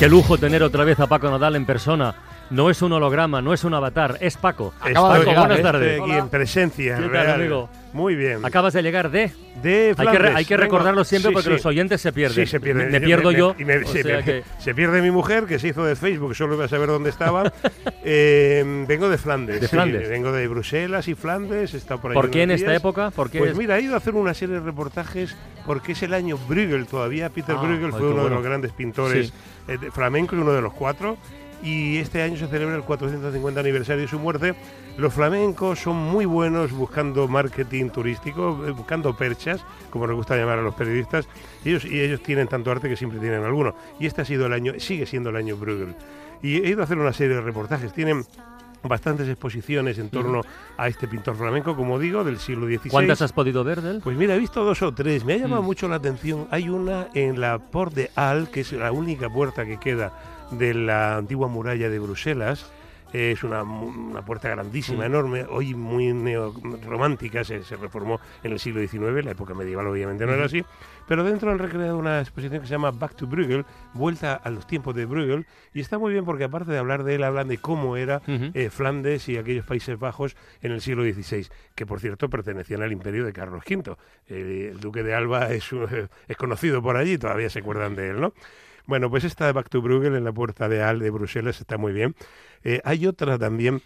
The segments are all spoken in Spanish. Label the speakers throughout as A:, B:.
A: Qué lujo tener otra vez a Paco Nadal en persona. No es un holograma, no es un avatar, es Paco.
B: De
A: Paco,
B: llegar,
A: buenas
B: ¿eh?
A: tardes.
B: Aquí en presencia
A: ¿Qué tal,
B: real.
A: amigo?
B: Muy bien.
A: Acabas de llegar de...
B: de
A: Hay que, re-
B: Flandes.
A: hay que recordarlo siempre
B: Sí,
A: porque
B: sí.
A: los oyentes se pierden.
B: Sí, se pierden.
A: Me, me pierdo yo.
B: y me-
A: o
B: se,
A: que-
B: se pierde mi mujer, que se hizo de Facebook, solo iba a saber dónde estaba. Eh, vengo de Flandes.
A: De
B: sí,
A: Flandes.
B: vengo de Bruselas y Flandes. Estado por ahí
A: ¿Por qué en esta época? ¿Por qué
B: Pues
A: es-
B: mira, he ido a hacer una serie de reportajes porque es el año Bruegel todavía. Peter
A: Ah,
B: Bruegel fue uno de los grandes pintores eh, flamencos, uno de los cuatro. Y este año se celebra el 450 aniversario de su muerte. Los flamencos son muy buenos buscando marketing turístico, eh, buscando perchas, como nos gusta llamar a los periodistas. Y ellos, y ellos tienen tanto arte que siempre tienen alguno. Y este ha sido el año, sigue siendo el año Bruegel. Y he ido a hacer una serie de reportajes. Tienen bastantes exposiciones en torno a este pintor flamenco, como digo, del siglo XVI.
A: ¿Cuántas has podido ver de él?
B: Pues mira, he visto dos o tres. Me ha llamado
A: Mm.
B: mucho la atención. Hay una en la Port de Al, que es la única puerta que queda de la antigua muralla de Bruselas. Es una, una puerta grandísima,
A: Mm.
B: enorme, hoy muy neorromántica, se, se reformó en el siglo XIX, la época medieval obviamente no era así, pero dentro han recreado una exposición que se llama Back to Bruegel, vuelta a los tiempos de Bruegel, y está muy bien porque aparte de hablar de él, hablan de cómo era eh, Flandes y aquellos Países Bajos en el siglo XVI, que por cierto pertenecían al imperio de Carlos V. Eh, el duque de Alba es, es conocido por allí, todavía se acuerdan de él, ¿no? Bueno, pues esta de Back to Bruegel en la puerta de Al de Bruselas está muy bien. Eh, hay otra también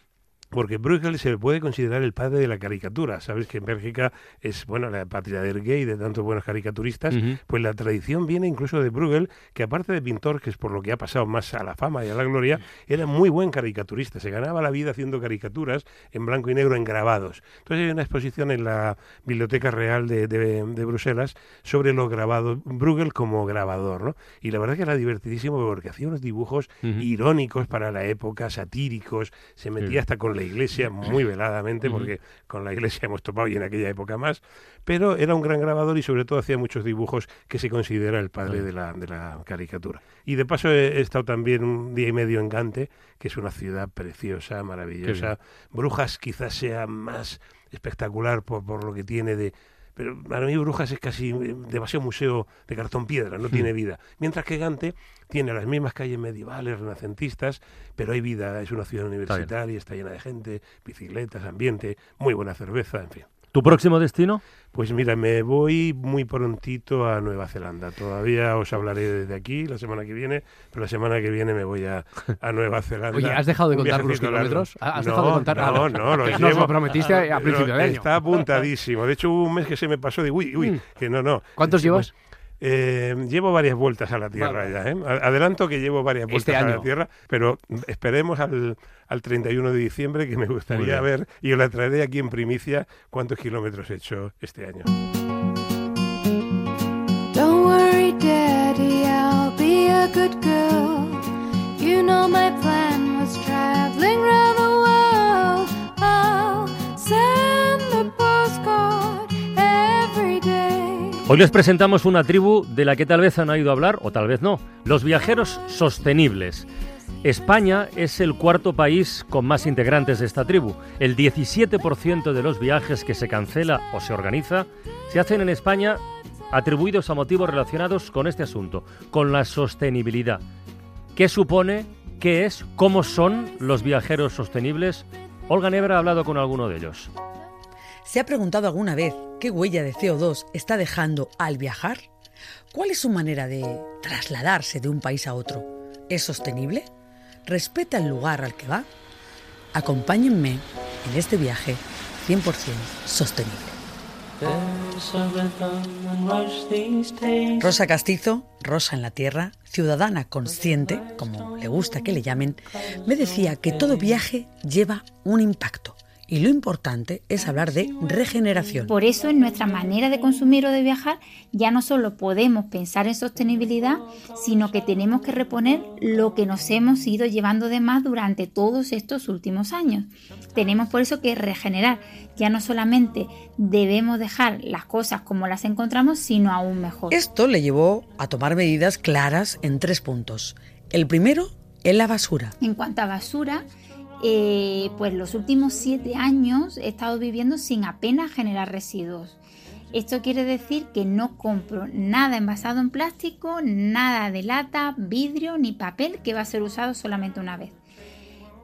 B: porque Bruegel se puede considerar el padre de la caricatura. Sabes que en Bélgica es bueno la patria del gay, de tantos buenos caricaturistas. Pues la tradición viene incluso de Bruegel, que aparte de pintor, que es por lo que ha pasado más a la fama y a la gloria, era muy buen caricaturista. Se ganaba la vida haciendo caricaturas en blanco y negro en grabados. Entonces hay una exposición en la Biblioteca Real de, de- de Bruselas sobre los grabados, Bruegel como grabador, ¿no? Y la verdad que era divertidísimo porque hacía unos dibujos irónicos para la época, satíricos, se metía hasta con la iglesia muy veladamente, porque con la iglesia hemos topado y en aquella época más, pero era un gran grabador y sobre todo hacía muchos dibujos que se considera el padre de la, de la caricatura. Y de paso he, he estado también un día y medio en Gante, que es una ciudad preciosa, maravillosa. Brujas quizás sea más espectacular por, por lo que tiene de... Pero para mí Brujas es casi eh, demasiado museo de cartón piedra, no tiene vida. Mientras que Gante tiene las mismas calles medievales, renacentistas, pero hay vida, es una ciudad universitaria, está llena de gente, bicicletas, ambiente, muy buena cerveza, en fin.
A: ¿Tu próximo destino?
B: Pues mira, me voy muy prontito a Nueva Zelanda. Todavía os hablaré desde aquí la semana que viene, pero la semana que viene me voy a, a Nueva Zelanda.
C: Oye, ¿has dejado de contar los kilómetros? ¿Has
B: no,
C: dejado de contar?
B: No, no, los
C: Nos
B: llevo-
C: lo prometiste a principio de año.
B: Está apuntadísimo. De hecho, hubo un mes que se me pasó de uy, uy,
C: Mm.
B: que no, no.
C: ¿Cuántos llevas?
B: Eh, llevo varias vueltas a la Tierra
C: Vale.
B: ya. ¿eh? Adelanto que llevo varias vueltas
C: Este
B: a la. Tierra, pero esperemos al, al 31 de diciembre que me gustaría ver y os la traeré aquí en primicia cuántos kilómetros he hecho este año.
D: Don't worry, Daddy, I'll be a good girl. You know my plan was traveling round
A: Hoy les presentamos una tribu de la que tal vez han oído hablar, o tal vez no, los viajeros sostenibles. España es el cuarto país con más integrantes de esta tribu. El 17% de los viajes que se cancela o se organiza se hacen en España atribuidos a motivos relacionados con este asunto, con la sostenibilidad. ¿Qué supone? ¿Qué es? ¿Cómo son los viajeros sostenibles? Olga Nebra ha hablado con alguno de ellos.
E: ¿Se ha preguntado alguna vez qué huella de CO2 está dejando al viajar? ¿Cuál es su manera de trasladarse de un país a otro? ¿Es sostenible? ¿Respeta el lugar al que va? Acompáñenme en este viaje 100% sostenible. Rosa Castizo, Rosa en la Tierra, ciudadana consciente, como le gusta que le llamen, me decía que todo viaje lleva un impacto Y lo importante es hablar de regeneración.
C: Por eso en nuestra manera de consumir o de viajar ya no solo podemos pensar en sostenibilidad, sino que tenemos que reponer lo que nos hemos ido llevando de más durante todos estos últimos años. Tenemos por eso que regenerar. Ya no solamente debemos dejar las cosas como las encontramos, sino aún mejor.
E: Esto le llevó a tomar medidas claras en tres puntos. El primero es la basura.
C: En cuanto a basura, eh, pues los últimos siete años he estado viviendo sin apenas generar residuos. Esto quiere decir que no compro nada envasado en plástico, nada de lata, vidrio ni papel que va a ser usado solamente una vez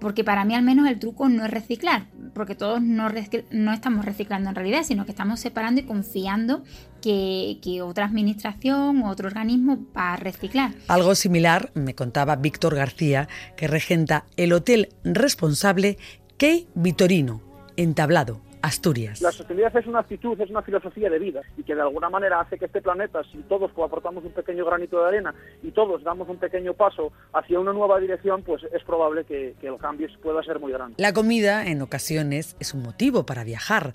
C: porque para mí al menos el truco no es reciclar, porque todos no, no estamos reciclando en realidad, sino que estamos separando y confiando que, que otra administración o otro organismo va a reciclar.
E: Algo similar me contaba Víctor García, que regenta el hotel responsable Key Vitorino, entablado Asturias.
F: La sostenibilidad es una actitud, es una filosofía de vida y que de alguna manera hace que este planeta, si todos aportamos un pequeño granito de arena y todos damos un pequeño paso hacia una nueva dirección, pues es probable que, que el cambio pueda ser muy grande.
E: La comida, en ocasiones, es un motivo para viajar,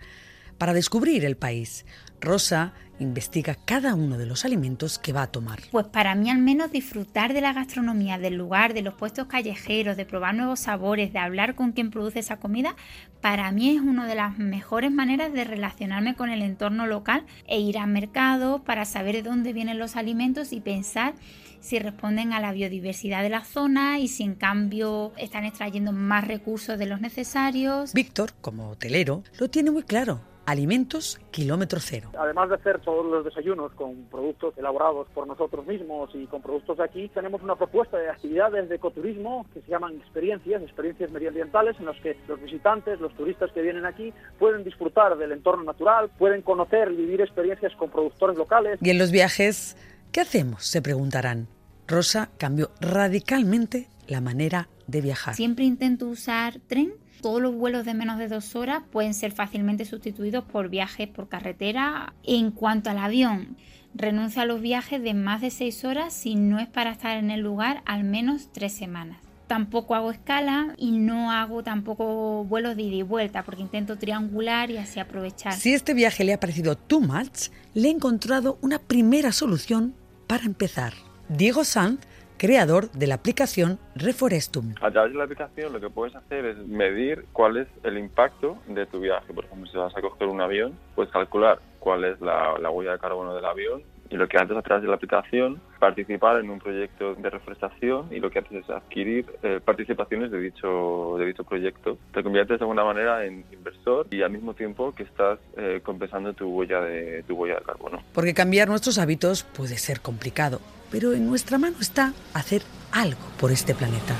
E: para descubrir el país. Rosa investiga cada uno de los alimentos que va a tomar.
C: Pues para mí al menos disfrutar de la gastronomía, del lugar, de los puestos callejeros, de probar nuevos sabores, de hablar con quien produce esa comida, para mí es una de las mejores maneras de relacionarme con el entorno local e ir al mercado para saber de dónde vienen los alimentos y pensar si responden a la biodiversidad de la zona y si en cambio están extrayendo más recursos de los necesarios.
E: Víctor, como hotelero, lo tiene muy claro Alimentos Kilómetro Cero.
F: Además de hacer todos los desayunos con productos elaborados por nosotros mismos y con productos de aquí, tenemos una propuesta de actividades de ecoturismo que se llaman experiencias, experiencias medioambientales, en las que los visitantes, los turistas que vienen aquí, pueden disfrutar del entorno natural, pueden conocer y vivir experiencias con productores locales.
E: Y en los viajes, ¿qué hacemos? Se preguntarán. Rosa cambió radicalmente la manera de viajar.
C: Siempre intento usar tren todos los vuelos de menos de dos horas pueden ser fácilmente sustituidos por viajes por carretera. En cuanto al avión, renuncio a los viajes de más de seis horas si no es para estar en el lugar al menos tres semanas. Tampoco hago escala y no hago tampoco vuelos de ida y vuelta porque intento triangular y así aprovechar.
E: Si este viaje le ha parecido too much, le he encontrado una primera solución para empezar. Diego Sanz creador de la aplicación Reforestum.
G: A través de la aplicación lo que puedes hacer es medir cuál es el impacto de tu viaje. Por ejemplo, si vas a coger un avión, puedes calcular cuál es la, huella de carbono del avión y lo que haces a través de la aplicación participar en un proyecto de reforestación y lo que haces es adquirir eh, participaciones de dicho de dicho proyecto te conviertes de alguna manera en inversor y al mismo tiempo que estás eh, compensando tu huella de tu huella de carbono
E: porque cambiar nuestros hábitos puede ser complicado pero en nuestra mano está hacer algo por este planeta.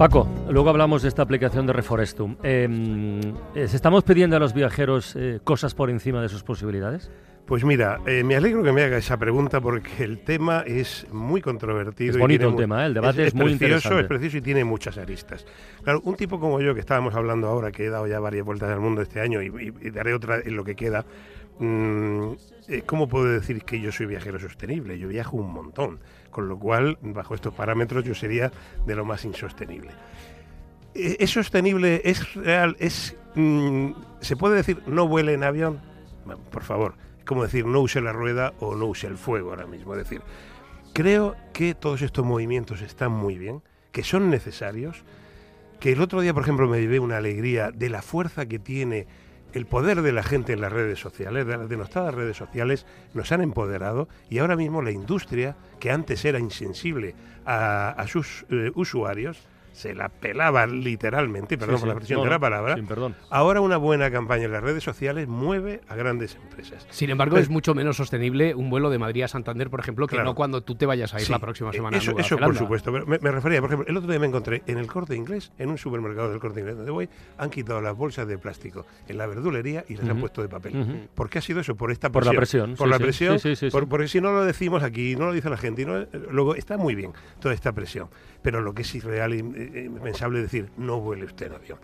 A: Paco, luego hablamos de esta aplicación de Reforestum. Em, ¿Estamos pidiendo a los viajeros eh, cosas por encima de sus posibilidades?
B: Pues mira, eh, me alegro que me haga esa pregunta porque el tema es muy controvertido.
A: Es bonito el tema, ¿eh? el debate es, muy
B: precioso, Es precioso y tiene muchas aristas. Claro, un tipo como yo que estábamos hablando ahora, que he dado ya varias vueltas al mundo este año y, daré otra en lo que queda, mm, eh, ¿cómo puedo decir que yo soy viajero sostenible? Yo viajo un montón, con lo cual, bajo estos parámetros, yo sería de lo más insostenible. ¿Es sostenible? ¿Es real? ¿Es, mm, ¿Se puede decir no vuele en avión? por favor, como decir no use la rueda o no use el fuego ahora mismo. Es decir, creo que todos estos movimientos están muy bien, que son necesarios, que el otro día, por ejemplo, me llevé una alegría de la fuerza que tiene el poder de la gente en las redes sociales, de las denostadas redes sociales, nos han empoderado y ahora mismo la industria, que antes era insensible a, sus eh, usuarios, se la pelaba literalmente, perdón por la expresión de la palabra.
A: perdón.
B: Ahora una buena campaña en las redes sociales mueve a grandes empresas.
H: Sin embargo, es mucho menos sostenible un vuelo de Madrid a Santander, por ejemplo, que no cuando tú te vayas a ir la próxima semana
B: eso,
H: a
B: Eso, por supuesto. me, refería, por ejemplo, el otro día me encontré en el corte inglés, en un supermercado del corte inglés donde voy, han quitado las bolsas de plástico en la verdulería y las han puesto de papel. ¿Por qué ha sido eso? Por esta
A: presión. Por la presión.
B: Por la presión. porque si no lo decimos aquí, no lo dice la gente, no, luego está muy bien toda esta presión. Pero lo que es irreal y impensable decir, no vuele usted en avión.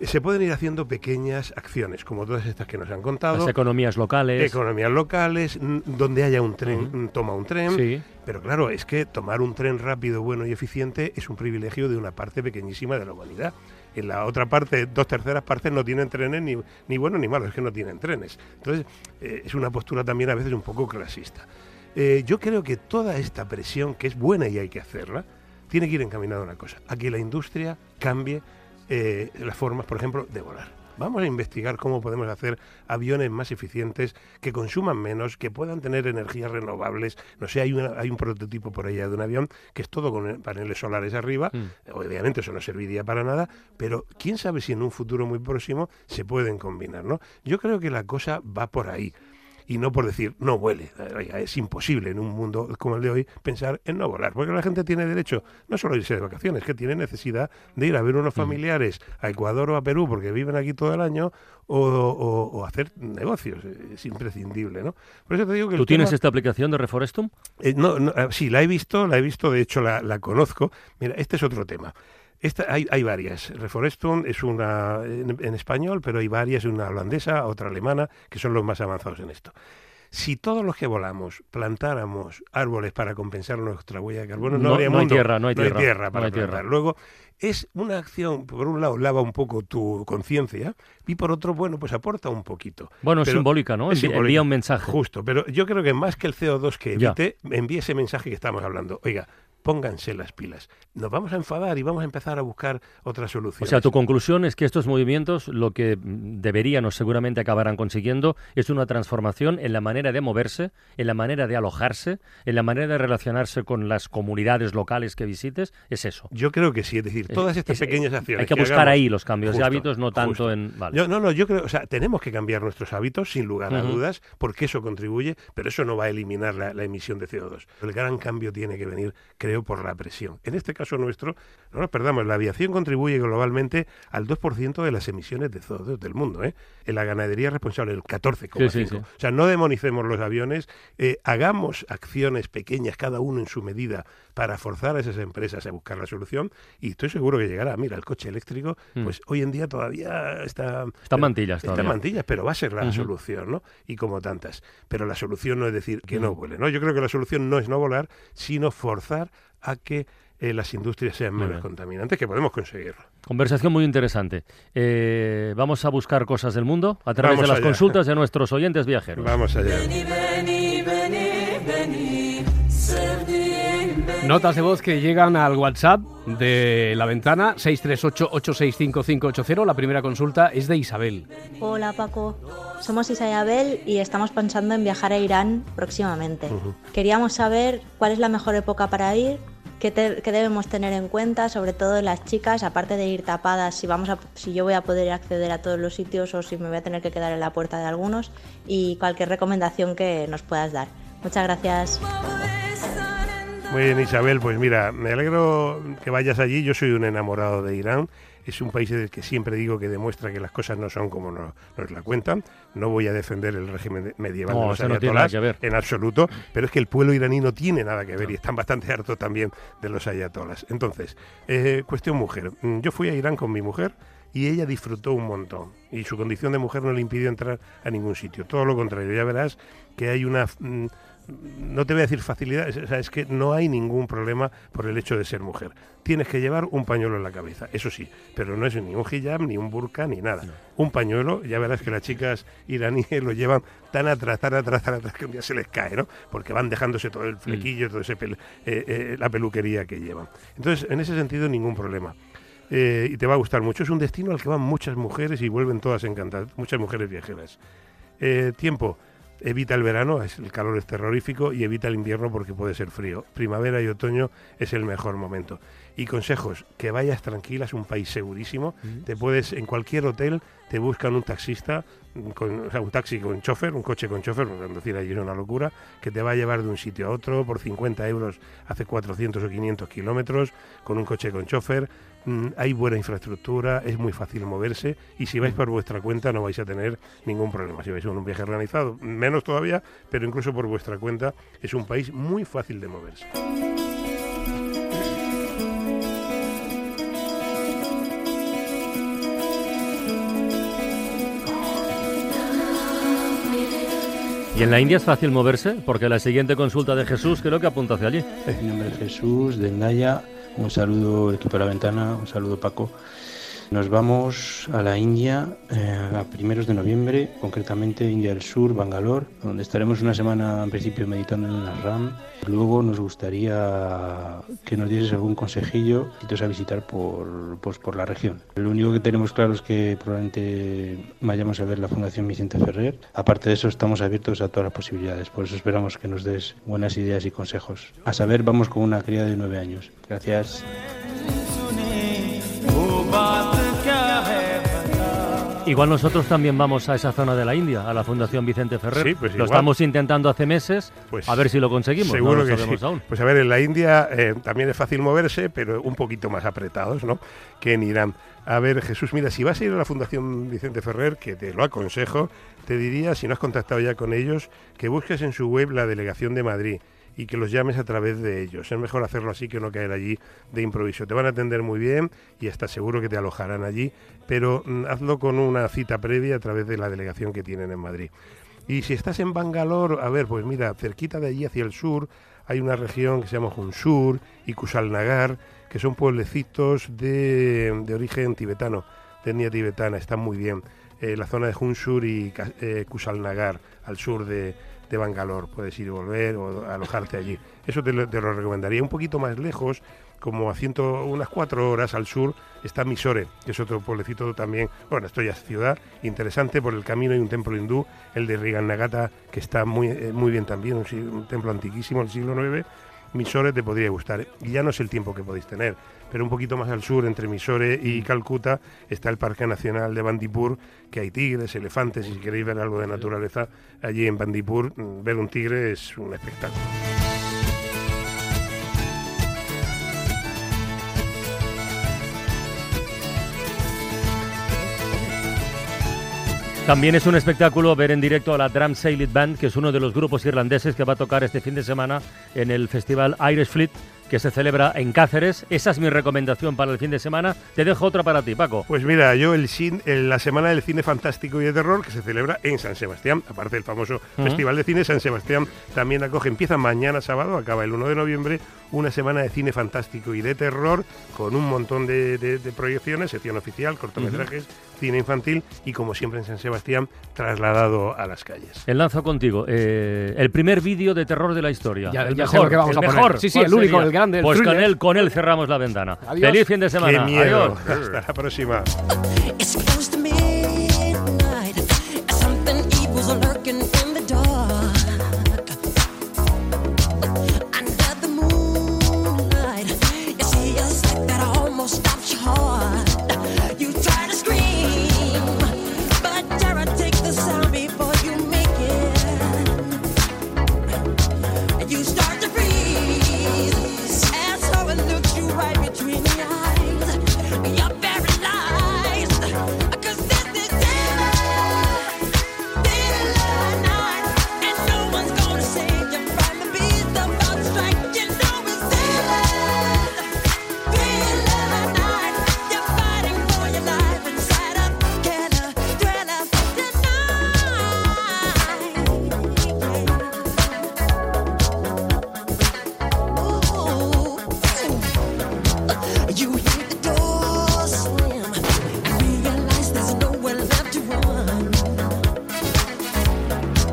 B: se pueden ir haciendo pequeñas acciones, como todas estas que nos han contado.
A: Las economías locales.
B: Economías locales, donde haya un tren, toma un tren.
A: Sí.
B: Pero claro, es que tomar un tren rápido, bueno y eficiente es un privilegio de una parte pequeñísima de la humanidad. En la otra parte, dos terceras partes no tienen trenes ni, ni buenos ni malos, es que no tienen trenes. Entonces, eh, es una postura también a veces un poco clasista. Eh, yo creo que toda esta presión, que es buena y hay que hacerla, tiene que ir encaminada a una cosa, a que la industria cambie eh, las formas, por ejemplo, de volar. Vamos a investigar cómo podemos hacer aviones más eficientes, que consuman menos, que puedan tener energías renovables. No sé, hay, hay un prototipo por allá de un avión que es todo con paneles solares arriba. Mm. Obviamente eso no serviría para nada, pero quién sabe si en un futuro muy próximo se pueden combinar, ¿no? Yo creo que la cosa va por ahí y no por decir no vuele. es imposible en un mundo como el de hoy pensar en no volar, porque la gente tiene derecho no solo a irse de vacaciones, que tiene necesidad de ir a ver unos familiares a Ecuador o a Perú porque viven aquí todo el año o, hacer negocios. Es imprescindible, ¿no?
A: Por eso te digo que ¿Tú tienes esta aplicación de Reforestum?
B: Eh, no, ah, sí, la he visto, la he visto, de hecho la, la conozco. Mira, este es otro tema hay, hay, varias. Reforestum es una en, español, pero hay varias, una holandesa, otra alemana, que son los más avanzados en esto. Si todos los que volamos plantáramos árboles para compensar nuestra huella de carbono, no, habría
A: Hay tierra, no hay
B: tierra, para plantar. Luego, es una acción, por un lado, lava un poco tu conciencia y por otro, bueno, pues aporta un poquito.
A: Bueno, es simbólica, ¿no? Envía un mensaje.
B: Justo, pero yo creo que más que el CO2 que emite, envíe ese mensaje que estamos hablando. Oiga, pónganse las pilas. Nos vamos a enfadar y vamos a empezar a buscar otras soluciones.
A: O sea, tu conclusión es que estos movimientos lo que deberían o seguramente acabarán consiguiendo es una transformación en la manera de moverse, en la manera de alojarse, en la manera de relacionarse con las comunidades locales que visites. Es eso.
B: Yo creo que sí, es decir, todas estas pequeñas acciones.
A: Hay que, buscar ahí los cambios de hábitos, no tanto en.
B: no, no, yo creo, o sea, tenemos que cambiar nuestros hábitos sin lugar a dudas, porque eso contribuye, pero eso no va a eliminar la, la emisión de CO2. El gran cambio tiene que venir, creo por la presión. En este caso nuestro, no nos perdamos, la aviación contribuye globalmente al 2% de las emisiones de CO2 del mundo. ¿eh? En la ganadería responsable el 14,5%. O sea, no demonicemos los aviones, eh, hagamos acciones pequeñas, cada uno en su medida, para forzar a esas empresas a buscar la solución y estoy seguro que llegará. Mira, el coche eléctrico, mm. pues hoy en día todavía está...
A: Está en mantillas
B: Está en mantillas, pero va a ser la solución, ¿no? Y como tantas. Pero la solución no es decir que no mm. vuele, ¿no? Yo creo que la solución no es no volar, sino forzar a que eh, las industrias sean menos contaminantes, que podemos conseguirlo.
A: Conversación muy interesante. Eh, vamos a buscar cosas del mundo a través de las consultas de nuestros oyentes viajeros.
B: Vamos allá.
H: Notas de voz que llegan al WhatsApp de la ventana 638-865580. La primera consulta es de Isabel.
I: Hola Paco, somos Isabel y estamos pensando en viajar a Irán próximamente. Queríamos saber cuál es la mejor época para ir, ¿Qué, debemos tener en cuenta, sobre todo las chicas, aparte de ir tapadas, si, vamos a, si yo voy a poder acceder a todos los sitios o si me voy a tener que quedar en la puerta de algunos? Y cualquier recomendación que nos puedas dar. Muchas gracias.
B: Muy bien, Isabel, pues mira, me alegro que vayas allí. Yo soy un enamorado de Irán es un país del que siempre digo que demuestra que las cosas no son como nos, la cuentan. No voy a defender el régimen medieval de los ayatolás en absoluto, pero es que el pueblo iraní no tiene nada que ver y están bastante hartos también de los ayatolás. Entonces, eh, cuestión mujer. Mm, yo fui a Irán con mi mujer y ella disfrutó un montón. Y su condición de mujer no le impidió entrar a ningún sitio. Todo lo contrario, ya verás que hay una... Mm, no te voy a decir facilidad, es, que no hay ningún problema por el hecho de ser mujer. Tienes que llevar un pañuelo en la cabeza, eso sí, pero no es ni un hijab, ni un burka, ni nada. Un pañuelo, ya verás que las chicas iraníes lo llevan tan atrás, tan atrás, tan atrás que un día se les cae, ¿no? Porque van dejándose todo el flequillo, todo ese eh, eh, la peluquería que llevan. Entonces, en ese sentido, ningún problema. Eh, y te va a gustar mucho. Es un destino al que van muchas mujeres y vuelven todas encantadas, muchas mujeres viajeras. tiempo evita el verano, es, el calor es terrorífico, y evita el invierno porque puede ser frío. Primavera y otoño es el mejor momento. Y consejos, que vayas tranquila, es un país segurísimo. Te puedes, en cualquier hotel, te buscan un taxista, con, o sea, un taxi con chofer, un coche con chofer, decir allí es una locura, que te va a llevar de un sitio a otro por 50 euros hace 400 o 500 kilómetros, con un coche con chofer Mm, Mm, hay buena infraestructura, es muy fácil moverse y si vais mm. por vuestra cuenta no vais a tener ningún problema. Si vais a un viaje organizado, menos todavía, pero incluso por vuestra cuenta es un país muy fácil de moverse.
A: ¿Y en la India es fácil moverse? Porque la siguiente consulta de Jesús creo que apunta hacia allí.
J: En nombre de Jesús, del Naya. Un saludo, equipo de la ventana. Un saludo, Paco. Nos vamos a la India eh, a primeros de noviembre, concretamente India del Sur, Bangalore, donde estaremos una semana en principio meditando en la RAM. Luego nos gustaría que nos dieses algún consejillo y a visitar por, pues, por la región. Lo único que tenemos claro es que probablemente vayamos a ver la Fundación Vicente Ferrer. Aparte de eso, estamos abiertos a todas las posibilidades, por eso esperamos que nos des buenas ideas y consejos. A saber, vamos con una cría de nueve años. Gracias.
A: Igual nosotros también vamos a esa zona de la India, a la Fundación Vicente Ferrer.
B: Sí, pues
A: lo estamos intentando hace meses,
B: pues
A: a ver si lo conseguimos.
B: Seguro que sí. Pues a ver, en la India eh, también es fácil moverse, pero un poquito más apretados, ¿no? Que en Irán. A ver, Jesús, mira, si vas a ir a la Fundación Vicente Ferrer, que te lo aconsejo, te diría, si no has contactado ya con ellos, que busques en su web la delegación de Madrid y que los llames a través de ellos. Es mejor hacerlo así que no caer allí de improviso. Te van a atender muy bien y estás seguro que te alojarán allí, pero mm, hazlo con una cita previa a través de la delegación que tienen en Madrid. Y si estás en Bangalore, a ver, pues mira, cerquita de allí hacia el sur hay una región que se llama Hunsur y Kusalnagar, que son pueblecitos de, de origen tibetano, de etnia tibetana, están muy bien. Eh, la zona de Hunsur y eh, Kusalnagar, al sur de, de Bangalore. Puedes ir y volver o alojarte allí. Eso te lo, recomendaría. Un poquito más lejos, como a ciento, unas cuatro horas al sur, está Misore, que es otro pueblecito también, bueno, esto ya es ciudad, interesante, por el camino hay un templo hindú, el de Riganagata, que está muy, eh, muy bien también, un, templo antiquísimo del siglo IX, Misore te podría gustar. Y ya no es el tiempo que podéis tener, pero un poquito más al sur, entre Misore y mm. Calcuta, está el Parque Nacional de Bandipur, que hay tigres, elefantes, y si queréis ver algo de naturaleza allí en Bandipur, mm, ver un tigre es un espectáculo.
A: También es un espectáculo ver en directo a la Drum Sailed Band, que es uno de los grupos irlandeses que va a tocar este fin de semana en el festival Irish Fleet que se celebra en Cáceres. Esa es mi recomendación para el fin de semana. Te dejo otra para ti, Paco.
B: Pues mira, yo el, la Semana del Cine Fantástico y de Terror que se celebra en San Sebastián, aparte del famoso Festival de Cine, San Sebastián también acoge, empieza mañana sábado, acaba el 1 de noviembre, una semana de cine fantástico y de terror con un montón de, proyecciones, sección oficial, cortometrajes, cine infantil y como siempre en San Sebastián trasladado a las calles.
A: Enlazo contigo. Eh, el primer vídeo de terror de la historia.
H: el, mejor, que vamos a mejor.
A: Sí, sí, el único, el pues con él, con él cerramos la ventana. Feliz fin de semana.
B: Adiós. Hasta la próxima.
K: Yup.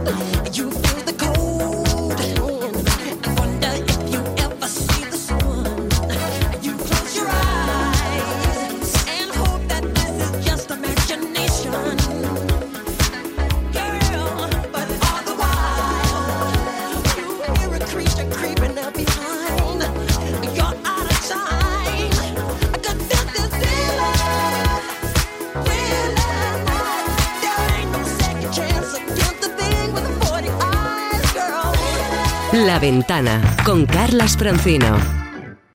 K: La Con Carlas Francino.